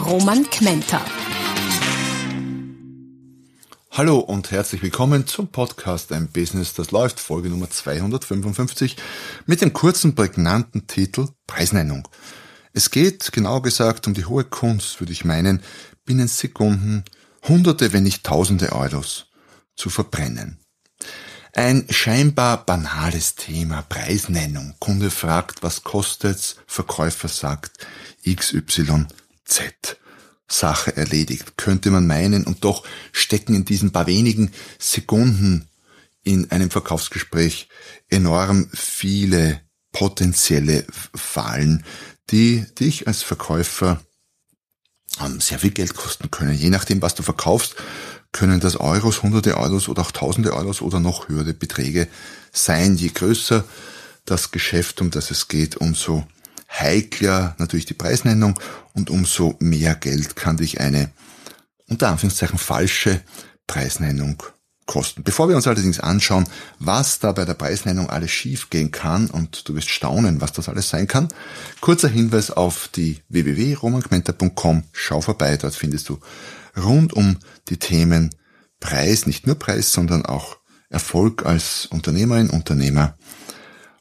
Roman Kmenter. Hallo und herzlich willkommen zum Podcast Ein Business, das läuft, Folge Nummer 255 mit dem kurzen, prägnanten Titel Preisnennung. Es geht, genau gesagt, um die hohe Kunst, würde ich meinen, binnen Sekunden Hunderte, wenn nicht Tausende Euros zu verbrennen. Ein scheinbar banales Thema, Preisnennung. Kunde fragt, was kostet's? Verkäufer sagt XYZ. Sache erledigt, könnte man meinen, und doch stecken in diesen paar wenigen Sekunden in einem Verkaufsgespräch enorm viele potenzielle Fallen, die dich als Verkäufer ähm, sehr viel Geld kosten können. Je nachdem, was du verkaufst, können das Euros, hunderte Euros oder auch tausende Euros oder noch höhere Beträge sein. Je größer das Geschäft, um das es geht, umso heikler natürlich die Preisnennung und umso mehr Geld kann dich eine unter Anführungszeichen falsche Preisnennung kosten. Bevor wir uns allerdings anschauen, was da bei der Preisnennung alles schiefgehen kann und du wirst staunen, was das alles sein kann, kurzer Hinweis auf die www.romangmenta.com. Schau vorbei, dort findest du rund um die Themen Preis, nicht nur Preis, sondern auch Erfolg als Unternehmerin, Unternehmer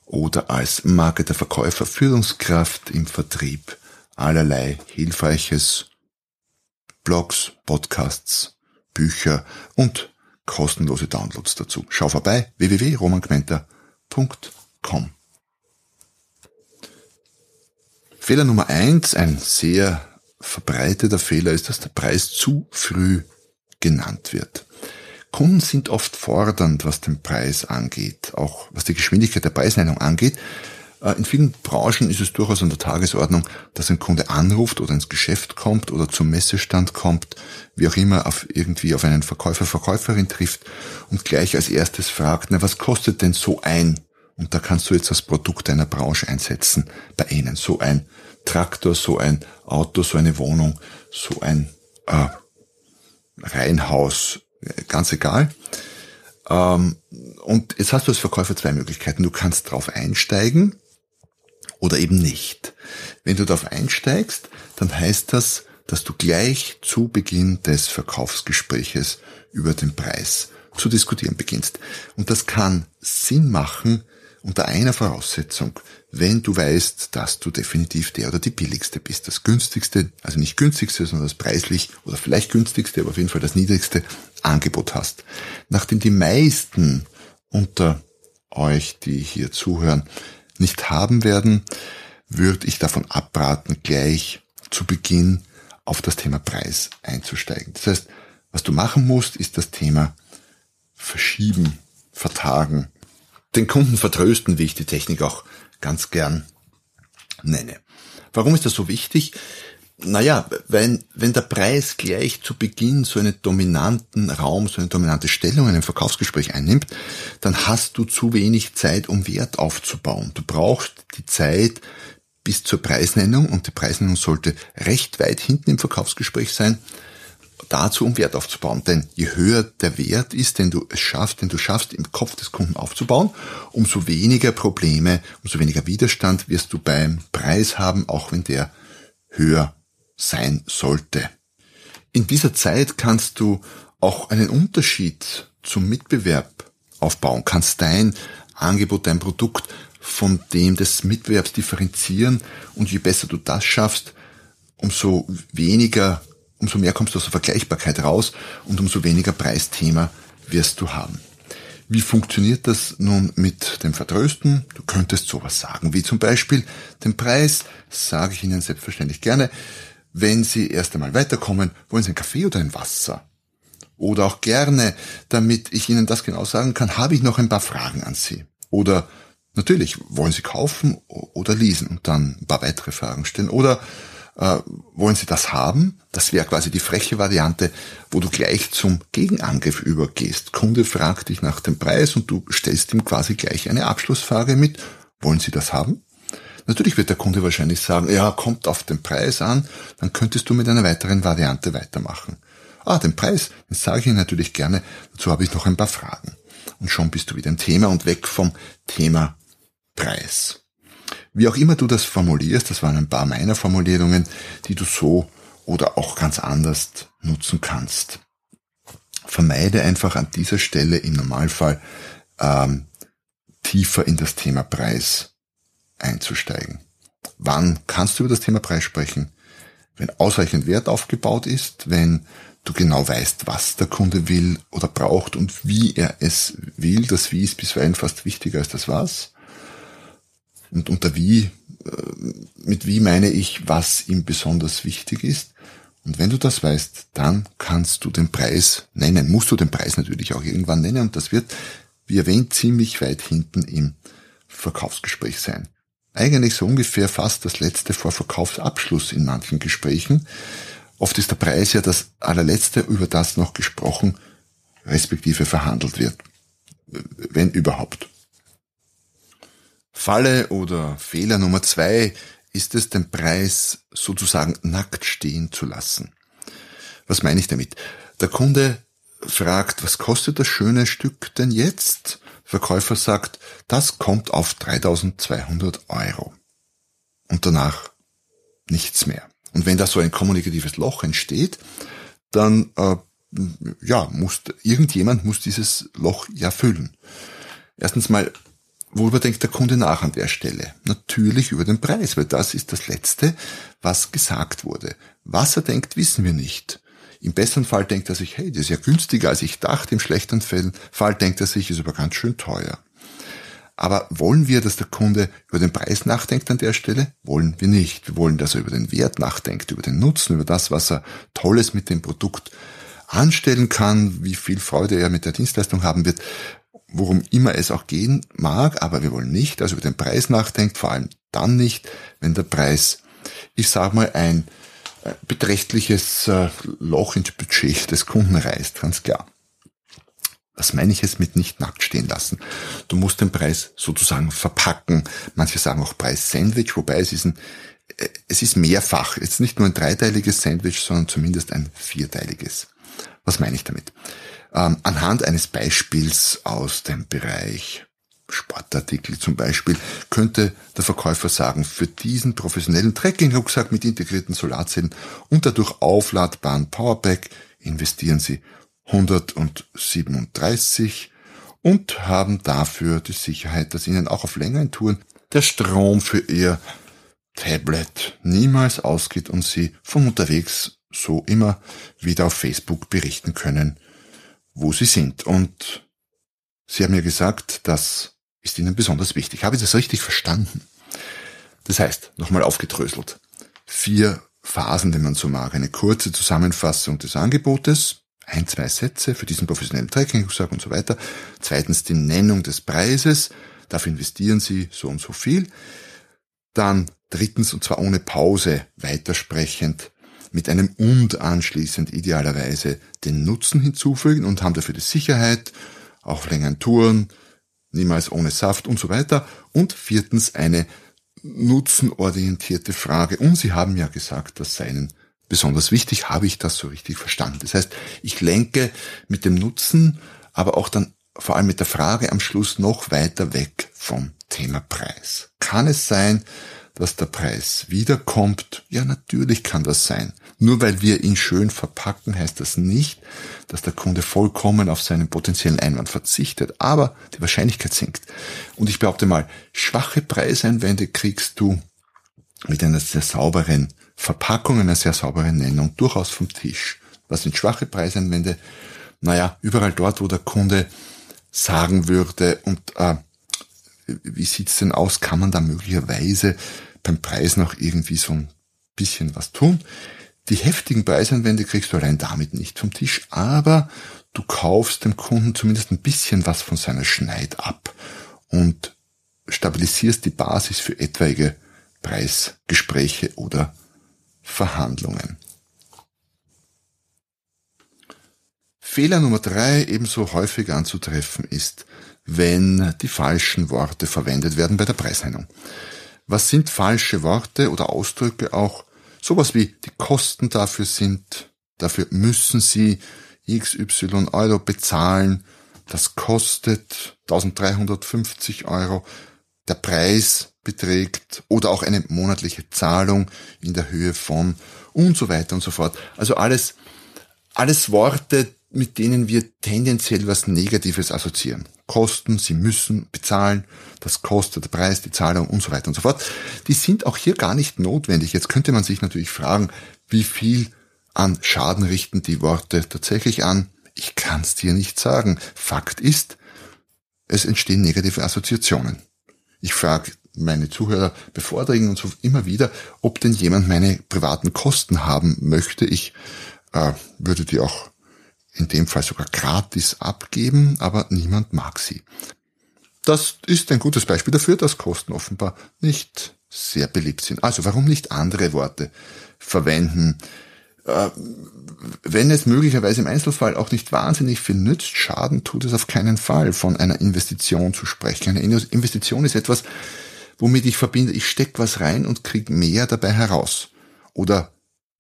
oder als Marketer, Verkäufer, Führungskraft im Vertrieb allerlei Hilfreiches, Blogs, Podcasts, Bücher und kostenlose Downloads dazu. Schau vorbei www.romangmenta.com. Fehler Nummer eins, ein sehr verbreiteter Fehler ist, dass der Preis zu früh genannt wird. Kunden sind oft fordernd, was den Preis angeht, auch was die Geschwindigkeit der Preisnennung angeht. Äh, in vielen Branchen ist es durchaus an der Tagesordnung, dass ein Kunde anruft oder ins Geschäft kommt oder zum Messestand kommt, wie auch immer, auf irgendwie auf einen Verkäufer, Verkäuferin trifft und gleich als erstes fragt, na, was kostet denn so ein? Und da kannst du jetzt das Produkt einer Branche einsetzen bei ihnen. So ein Traktor, so ein Auto, so eine Wohnung, so ein äh, Reihenhaus, ganz egal. Ähm, und jetzt hast du als Verkäufer zwei Möglichkeiten. Du kannst drauf einsteigen oder eben nicht. Wenn du darauf einsteigst, dann heißt das, dass du gleich zu Beginn des Verkaufsgespräches über den Preis zu diskutieren beginnst. Und das kann Sinn machen unter einer Voraussetzung, wenn du weißt, dass du definitiv der oder die billigste bist. Das günstigste, also nicht günstigste, sondern das preislich oder vielleicht günstigste, aber auf jeden Fall das niedrigste Angebot hast. Nachdem die meisten unter euch, die hier zuhören, nicht haben werden, würde ich davon abraten, gleich zu Beginn auf das Thema Preis einzusteigen. Das heißt, was du machen musst, ist das Thema verschieben, vertagen, den Kunden vertrösten, wie ich die Technik auch ganz gern nenne. Warum ist das so wichtig? Naja, wenn, wenn der Preis gleich zu Beginn so einen dominanten Raum, so eine dominante Stellung in einem Verkaufsgespräch einnimmt, dann hast du zu wenig Zeit, um Wert aufzubauen. Du brauchst die Zeit bis zur Preisnennung und die Preisnennung sollte recht weit hinten im Verkaufsgespräch sein, dazu, um Wert aufzubauen. Denn je höher der Wert ist, den du es schaffst, den du schaffst, im Kopf des Kunden aufzubauen, umso weniger Probleme, umso weniger Widerstand wirst du beim Preis haben, auch wenn der höher sein sollte. In dieser Zeit kannst du auch einen Unterschied zum Mitbewerb aufbauen, kannst dein Angebot, dein Produkt von dem des Mitbewerbs differenzieren und je besser du das schaffst, umso weniger umso mehr kommst du aus der Vergleichbarkeit raus und umso weniger Preisthema wirst du haben. Wie funktioniert das nun mit dem Vertrösten? Du könntest sowas sagen, wie zum Beispiel den Preis, sage ich Ihnen selbstverständlich gerne. Wenn Sie erst einmal weiterkommen, wollen Sie einen Kaffee oder ein Wasser? Oder auch gerne, damit ich Ihnen das genau sagen kann, habe ich noch ein paar Fragen an Sie. Oder natürlich, wollen Sie kaufen oder leasen und dann ein paar weitere Fragen stellen. Oder Äh, wollen Sie das haben? Das wäre quasi die freche Variante, wo du gleich zum Gegenangriff übergehst. Kunde fragt dich nach dem Preis und du stellst ihm quasi gleich eine Abschlussfrage mit, wollen Sie das haben? Natürlich wird der Kunde wahrscheinlich sagen, ja, kommt auf den Preis an, dann könntest du mit einer weiteren Variante weitermachen. Ah, den Preis, den sage ich Ihnen natürlich gerne, dazu habe ich noch ein paar Fragen. Und schon bist du wieder im Thema und weg vom Thema Preis. Wie auch immer du das formulierst, das waren ein paar meiner Formulierungen, die du so oder auch ganz anders nutzen kannst. Vermeide einfach an dieser Stelle im Normalfall ähm, tiefer in das Thema Preis einzusteigen. Wann kannst du über das Thema Preis sprechen? Wenn ausreichend Wert aufgebaut ist, wenn du genau weißt, was der Kunde will oder braucht und wie er es will. Das Wie ist bisweilen fast wichtiger als das Was. Und unter Wie, äh, mit Wie meine ich, was ihm besonders wichtig ist. Und wenn du das weißt, dann kannst du den Preis nennen. Musst du den Preis natürlich auch irgendwann nennen. Und das wird, wie erwähnt, ziemlich weit hinten im Verkaufsgespräch sein. Eigentlich so ungefähr fast das letzte vor Verkaufsabschluss in manchen Gesprächen. Oft ist der Preis ja das allerletzte, über das noch gesprochen, respektive verhandelt wird. Wenn überhaupt. Falle oder Fehler Nummer zwei ist es, den Preis sozusagen nackt stehen zu lassen. Was meine ich damit? Der Kunde fragt, was kostet das schöne Stück denn jetzt? Verkäufer sagt, das kommt auf 3200 Euro. Und danach nichts mehr. Und wenn da so ein kommunikatives Loch entsteht, dann äh, ja, muss irgendjemand muss dieses Loch ja füllen. Erstens mal Worüber denkt der Kunde nach an der Stelle? Natürlich über den Preis, weil das ist das Letzte, was gesagt wurde. Was er denkt, wissen wir nicht. Im besseren Fall denkt er sich, hey, das ist ja günstiger als ich dachte. Im schlechten Fall denkt er sich, ist aber ganz schön teuer. Aber wollen wir, dass der Kunde über den Preis nachdenkt an der Stelle? Wollen wir nicht. Wir wollen, dass er über den Wert nachdenkt, über den Nutzen, über das, was er Tolles mit dem Produkt anstellen kann, wie viel Freude er mit der Dienstleistung haben wird worum immer es auch gehen mag, aber wir wollen nicht, also über den Preis nachdenkt, vor allem dann nicht, wenn der Preis, ich sag mal, ein beträchtliches äh, Loch ins Budget des Kunden reißt, ganz klar. Was meine ich jetzt mit nicht nackt stehen lassen? Du musst den Preis sozusagen verpacken. Manche sagen auch Preis-Sandwich, wobei es ist ein, äh, es ist mehrfach. Jetzt nicht nur ein dreiteiliges Sandwich, sondern zumindest ein vierteiliges. Was meine ich damit? Ähm, anhand eines Beispiels aus dem Bereich Sportartikel zum Beispiel, könnte der Verkäufer sagen, für diesen professionellen Trekking-Rucksack mit integrierten Solarzellen und dadurch aufladbaren Powerpack investieren Sie 137 und haben dafür die Sicherheit, dass Ihnen auch auf längeren Touren der Strom für Ihr Tablet niemals ausgeht und Sie von unterwegs so immer wieder auf Facebook berichten können, wo sie sind. Und sie haben mir gesagt, das ist ihnen besonders wichtig. Habe ich das richtig verstanden? Das heißt, nochmal aufgedröselt. Vier Phasen, wenn man so mag. Eine kurze Zusammenfassung des Angebotes, ein, zwei Sätze für diesen professionellen Tracking-Rucksack und so weiter. Zweitens die Nennung des Preises. Dafür investieren Sie so und so viel. Dann drittens, und zwar ohne Pause, weitersprechend, mit einem und anschließend idealerweise den Nutzen hinzufügen und haben dafür die Sicherheit, auch längeren Touren, niemals ohne Saft und so weiter. Und viertens eine nutzenorientierte Frage. Und Sie haben ja gesagt, das sei Ihnen besonders wichtig. Habe ich das so richtig verstanden? Das heißt, ich lenke mit dem Nutzen, aber auch dann vor allem mit der Frage am Schluss noch weiter weg vom Thema Preis. Kann es sein, dass der Preis wiederkommt? Ja, natürlich kann das sein. Nur weil wir ihn schön verpacken, heißt das nicht, dass der Kunde vollkommen auf seinen potenziellen Einwand verzichtet. Aber die Wahrscheinlichkeit sinkt. Und ich behaupte mal, schwache Preiseinwände kriegst du mit einer sehr sauberen Verpackung, einer sehr sauberen Nennung durchaus vom Tisch. Was sind schwache Preiseinwände? Naja, überall dort, wo der Kunde sagen würde, und äh, wie sieht's denn aus, kann man da möglicherweise beim Preis noch irgendwie so ein bisschen was tun. Die heftigen Preisanwände kriegst du allein damit nicht vom Tisch, aber du kaufst dem Kunden zumindest ein bisschen was von seiner Schneid ab und stabilisierst die Basis für etwaige Preisgespräche oder Verhandlungen. Fehler Nummer drei ebenso häufig anzutreffen ist, wenn die falschen Worte verwendet werden bei der Preisnennung. Was sind falsche Worte oder Ausdrücke auch? Sowas wie die Kosten dafür sind, dafür müssen Sie XY Euro bezahlen, das kostet 1350 Euro, der Preis beträgt oder auch eine monatliche Zahlung in der Höhe von und so weiter und so fort. Also alles, alles Worte, mit denen wir tendenziell was Negatives assoziieren. Kosten, sie müssen bezahlen, das kostet der Preis, die Zahlung und so weiter und so fort. Die sind auch hier gar nicht notwendig. Jetzt könnte man sich natürlich fragen, wie viel an Schaden richten die Worte tatsächlich an. Ich kann es dir nicht sagen. Fakt ist, es entstehen negative Assoziationen. Ich frage meine Zuhörer bevordringen und so immer wieder, ob denn jemand meine privaten Kosten haben möchte. Ich äh, würde die auch in dem Fall sogar gratis abgeben, aber niemand mag sie. Das ist ein gutes Beispiel dafür, dass Kosten offenbar nicht sehr beliebt sind. Also warum nicht andere Worte verwenden? Äh, wenn es möglicherweise im Einzelfall auch nicht wahnsinnig viel nützt, Schaden tut es auf keinen Fall, von einer Investition zu sprechen. Eine Investition ist etwas, womit ich verbinde, ich stecke was rein und kriege mehr dabei heraus. Oder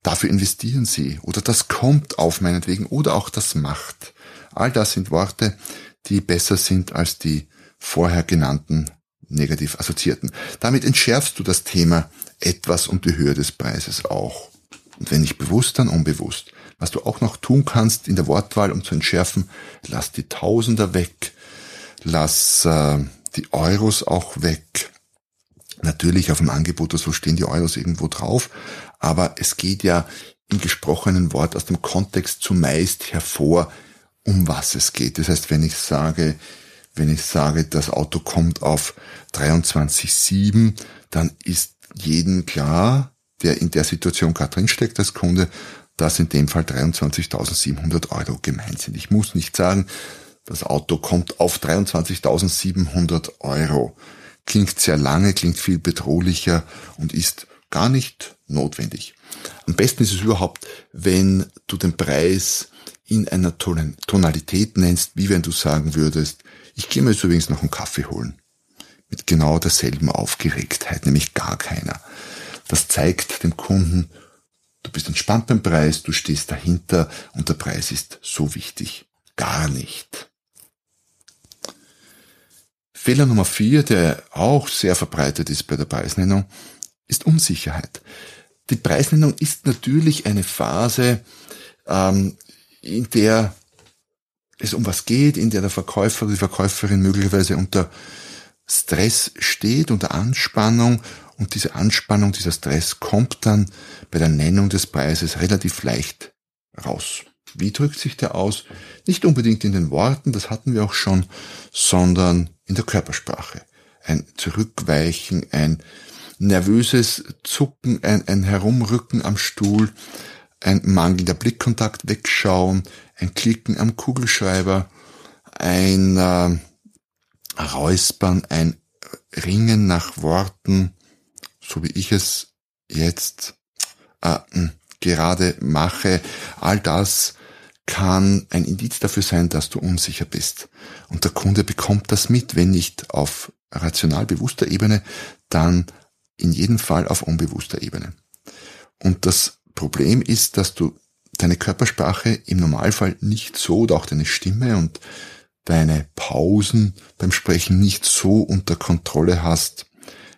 dafür investieren Sie. Oder das kommt auf meinetwegen. Oder auch das macht. All das sind Worte, die besser sind als die vorher genannten negativ assoziierten. Damit entschärfst du das Thema etwas und die Höhe des Preises auch. Und wenn nicht bewusst, dann unbewusst. Was du auch noch tun kannst in der Wortwahl, um zu entschärfen, lass die Tausender weg, lass äh, die Euros auch weg. Natürlich auf dem Angebot oder so stehen die Euros irgendwo drauf, aber es geht ja im gesprochenen Wort aus dem Kontext zumeist hervor, um was es geht. Das heißt, wenn ich sage, wenn ich sage, das Auto kommt auf 23,7, dann ist jedem klar, der in der Situation gerade drinsteckt als Kunde, dass in dem Fall 23.700 Euro gemeint sind. Ich muss nicht sagen, das Auto kommt auf 23.700 Euro. Klingt sehr lange, klingt viel bedrohlicher und ist gar nicht notwendig. Am besten ist es überhaupt, wenn du den Preis in einer Tonalität nennst, wie wenn du sagen würdest, ich gehe mir jetzt übrigens noch einen Kaffee holen. Mit genau derselben Aufgeregtheit, nämlich gar keiner. Das zeigt dem Kunden, du bist entspannt beim Preis, du stehst dahinter und der Preis ist so wichtig. Gar nicht. Fehler Nummer vier, der auch sehr verbreitet ist bei der Preisnennung, ist Unsicherheit. Die Preisnennung ist natürlich eine Phase, ähm, in der es um was geht, in der der Verkäufer oder die Verkäuferin möglicherweise unter Stress steht, unter Anspannung und diese Anspannung, dieser Stress kommt dann bei der Nennung des Preises relativ leicht raus. Wie drückt sich der aus? Nicht unbedingt in den Worten, das hatten wir auch schon, sondern in der Körpersprache. Ein Zurückweichen, ein nervöses Zucken, ein, ein Herumrücken am Stuhl, ein mangelnder Blickkontakt wegschauen, ein Klicken am Kugelschreiber, ein äh, Räuspern, ein Ringen nach Worten, so wie ich es jetzt äh, hm, gerade mache, all das kann ein Indiz dafür sein, dass du unsicher bist. Und der Kunde bekommt das mit, wenn nicht auf rational bewusster Ebene, dann in jedem Fall auf unbewusster Ebene. Und das Problem ist, dass du deine Körpersprache im Normalfall nicht so oder auch deine Stimme und deine Pausen beim Sprechen nicht so unter Kontrolle hast,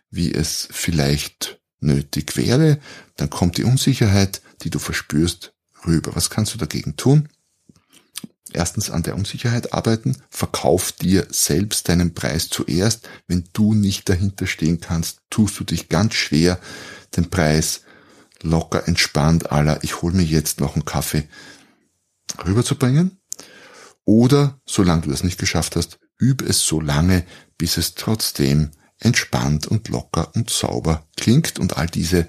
wie es vielleicht nötig wäre, dann kommt die Unsicherheit, die du verspürst, rüber. Was kannst du dagegen tun? Erstens an der Unsicherheit arbeiten. Verkauf dir selbst deinen Preis zuerst. Wenn du nicht dahinter stehen kannst, tust du dich ganz schwer, den Preis locker, entspannt aller, ich hol mir jetzt noch einen Kaffee rüberzubringen. Oder, solange du das nicht geschafft hast, übe es so lange, bis es trotzdem entspannt und locker und sauber klingt und all diese,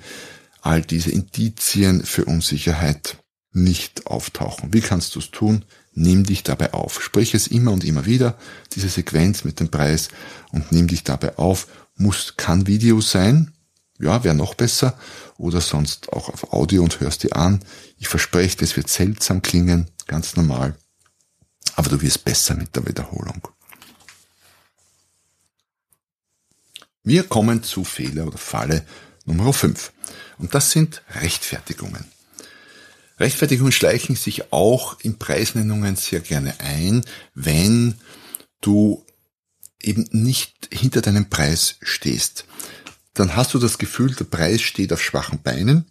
all diese Indizien für Unsicherheit nicht auftauchen. Wie kannst du es tun? Nimm dich dabei auf. Sprich es immer und immer wieder, diese Sequenz mit dem Preis und nimm dich dabei auf. Muss, kann Video sein. ja, wäre noch besser. Oder sonst auch auf Audio und hörst dir an. Ich verspreche, das wird seltsam klingen, ganz normal. Aber du wirst besser mit der Wiederholung. Wir kommen zu Fehler oder Falle Nummer 5. Und das sind Rechtfertigungen. Rechtfertigungen schleichen sich auch in Preisnennungen sehr gerne ein, wenn du eben nicht hinter deinem Preis stehst. Dann hast du das Gefühl, der Preis steht auf schwachen Beinen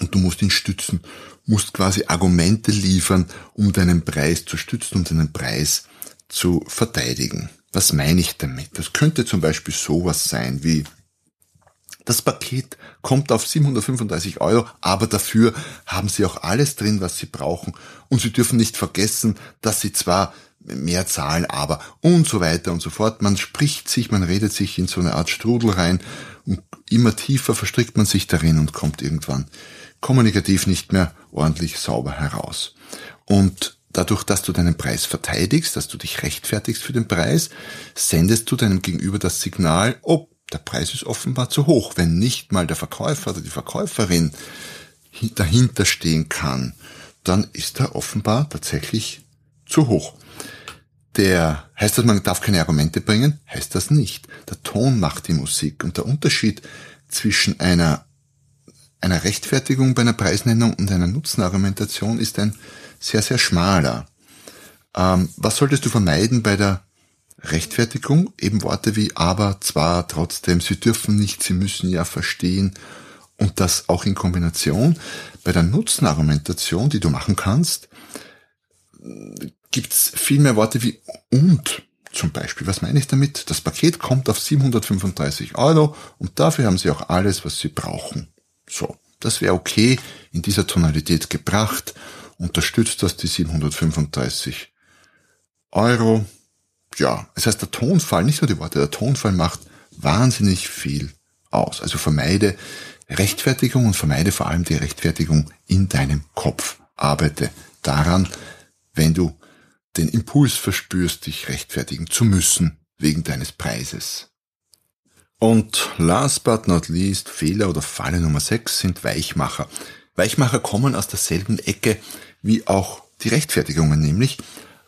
und du musst ihn stützen, musst quasi Argumente liefern, um deinen Preis zu stützen, um deinen Preis zu verteidigen. Was meine ich damit? Das könnte zum Beispiel sowas sein wie, das Paket kommt auf 735 Euro, aber dafür haben Sie auch alles drin, was Sie brauchen. Und Sie dürfen nicht vergessen, dass Sie zwar mehr zahlen, aber und so weiter und so fort. Man spricht sich, man redet sich in so eine Art Strudel rein und immer tiefer verstrickt man sich darin und kommt irgendwann kommunikativ nicht mehr ordentlich sauber heraus. Und Dadurch, dass du deinen Preis verteidigst, dass du dich rechtfertigst für den Preis, sendest du deinem Gegenüber das Signal, oh, der Preis ist offenbar zu hoch. Wenn nicht mal der Verkäufer oder die Verkäuferin dahinter stehen kann, dann ist er offenbar tatsächlich zu hoch. Der, heißt das, man darf keine Argumente bringen? Heißt das nicht. Der Ton macht die Musik und der Unterschied zwischen einer, einer Rechtfertigung bei einer Preisnennung und einer Nutzenargumentation ist ein sehr, sehr schmaler. Ähm, was solltest du vermeiden bei der Rechtfertigung? Eben Worte wie aber, zwar, trotzdem, sie dürfen nicht, sie müssen ja verstehen und das auch in Kombination. Bei der Nutzenargumentation, die du machen kannst, gibt's viel mehr Worte wie und zum Beispiel. Was meine ich damit? Das Paket kommt auf 735 Euro und dafür haben sie auch alles, was sie brauchen. So, das wäre okay in dieser Tonalität gebracht unterstützt das die 735 Euro. Ja, es heißt der Tonfall, nicht nur die Worte, der Tonfall macht wahnsinnig viel aus. Also vermeide Rechtfertigung und vermeide vor allem die Rechtfertigung in deinem Kopf. Arbeite daran, wenn du den Impuls verspürst, dich rechtfertigen zu müssen wegen deines Preises. Und last but not least, Fehler oder Falle Nummer 6 sind Weichmacher. Weichmacher kommen aus derselben Ecke wie auch die Rechtfertigungen, nämlich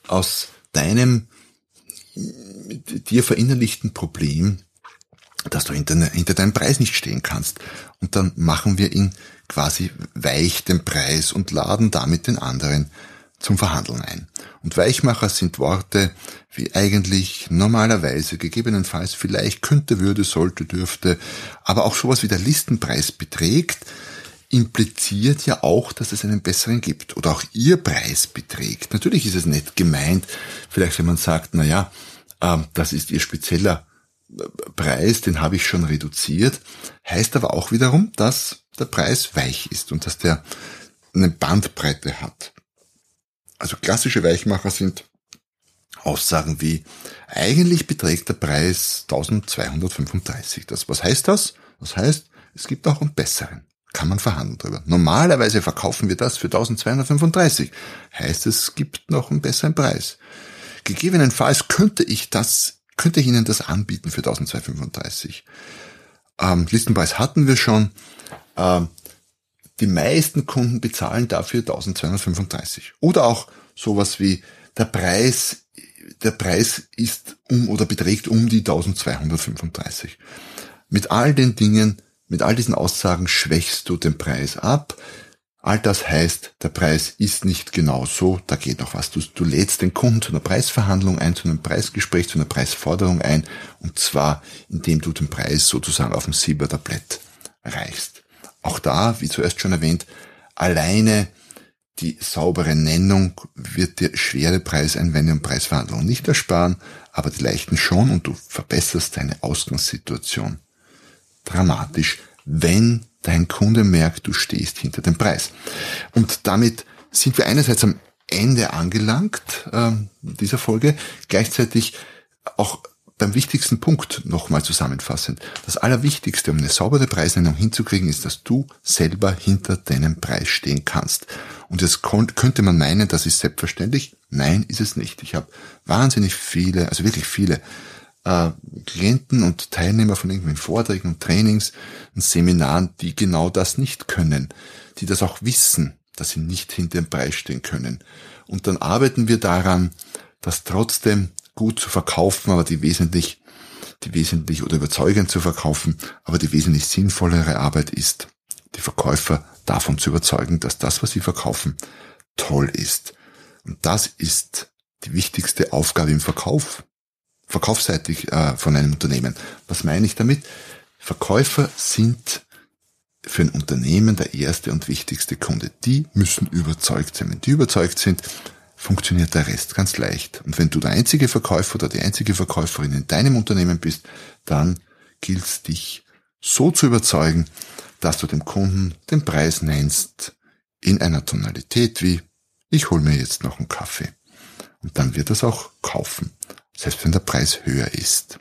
aus deinem dir verinnerlichten Problem, dass du hinter, hinter deinem Preis nicht stehen kannst. Und dann machen wir ihn quasi weich, den Preis, und laden damit den anderen zum Verhandeln ein. Und Weichmacher sind Worte wie eigentlich, normalerweise, gegebenenfalls, vielleicht, könnte, würde, sollte, dürfte, aber auch sowas wie der Listenpreis beträgt, impliziert ja auch, dass es einen besseren gibt oder auch ihr Preis beträgt. Natürlich ist es nicht gemeint, vielleicht wenn man sagt, na ja, ähm, das ist ihr spezieller äh, Preis, den habe ich schon reduziert, heißt aber auch wiederum, dass der Preis weich ist und dass der eine Bandbreite hat. Also klassische Weichmacher sind Aussagen wie, eigentlich beträgt der Preis 1235. Das, was heißt das? Das heißt, es gibt auch einen besseren kann man verhandeln drüber. Normalerweise verkaufen wir das für 1235. Heißt, es gibt noch einen besseren Preis. Gegebenenfalls könnte ich das, könnte ich Ihnen das anbieten für 1235. Ähm, Listenpreis hatten wir schon. Ähm, die meisten Kunden bezahlen dafür 1235. Oder auch sowas wie der Preis, der Preis ist um oder beträgt um die 1235. Mit all den Dingen mit all diesen Aussagen schwächst du den Preis ab. All das heißt, der Preis ist nicht genau so, da geht noch was. Du, du lädst den Kunden zu einer Preisverhandlung ein, zu einem Preisgespräch, zu einer Preisforderung ein, und zwar indem du den Preis sozusagen auf dem Silbertablett reichst. Auch da, wie zuerst schon erwähnt, alleine die saubere Nennung wird dir schwere Preiseinwände und Preisverhandlungen nicht ersparen, aber die leichten schon und du verbesserst deine Ausgangssituation dramatisch, wenn dein Kunde merkt, du stehst hinter dem Preis. Und damit sind wir einerseits am Ende angelangt äh, dieser Folge, gleichzeitig auch beim wichtigsten Punkt nochmal zusammenfassend. Das Allerwichtigste, um eine saubere Preisnennung hinzukriegen, ist, dass du selber hinter deinem Preis stehen kannst. Und jetzt könnte man meinen, das ist selbstverständlich. Nein, ist es nicht. Ich habe wahnsinnig viele, also wirklich viele äh, Klienten und Teilnehmer von irgendwelchen Vorträgen und Trainings und Seminaren, die genau das nicht können, die das auch wissen, dass sie nicht hinter dem Preis stehen können. Und dann arbeiten wir daran, das trotzdem gut zu verkaufen, aber die wesentlich, die wesentlich oder überzeugend zu verkaufen, aber die wesentlich sinnvollere Arbeit ist, die Verkäufer davon zu überzeugen, dass das, was sie verkaufen, toll ist. Und das ist die wichtigste Aufgabe im Verkauf, verkaufsseitig äh, von einem Unternehmen. Was meine ich damit? Verkäufer sind für ein Unternehmen der erste und wichtigste Kunde. Die müssen überzeugt sein. Wenn die überzeugt sind, funktioniert der Rest ganz leicht. Und wenn du der einzige Verkäufer oder die einzige Verkäuferin in deinem Unternehmen bist, dann gilt es dich so zu überzeugen, dass du dem Kunden den Preis nennst in einer Tonalität wie ich hole mir jetzt noch einen Kaffee. Und dann wird er es auch kaufen, selbst wenn der Preis höher ist.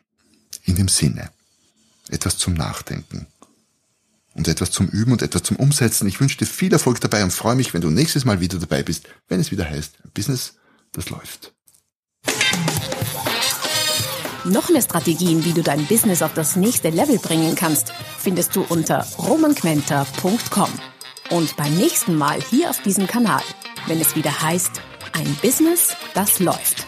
In dem Sinne, etwas zum Nachdenken und etwas zum Üben und etwas zum Umsetzen. Ich wünsche dir viel Erfolg dabei und freue mich, wenn du nächstes Mal wieder dabei bist, wenn es wieder heißt, Business, das läuft. Noch mehr Strategien, wie du dein Business auf das nächste Level bringen kannst, findest du unter romanquenter.com. Und beim nächsten Mal hier auf diesem Kanal, wenn es wieder heißt, ein Business, das läuft.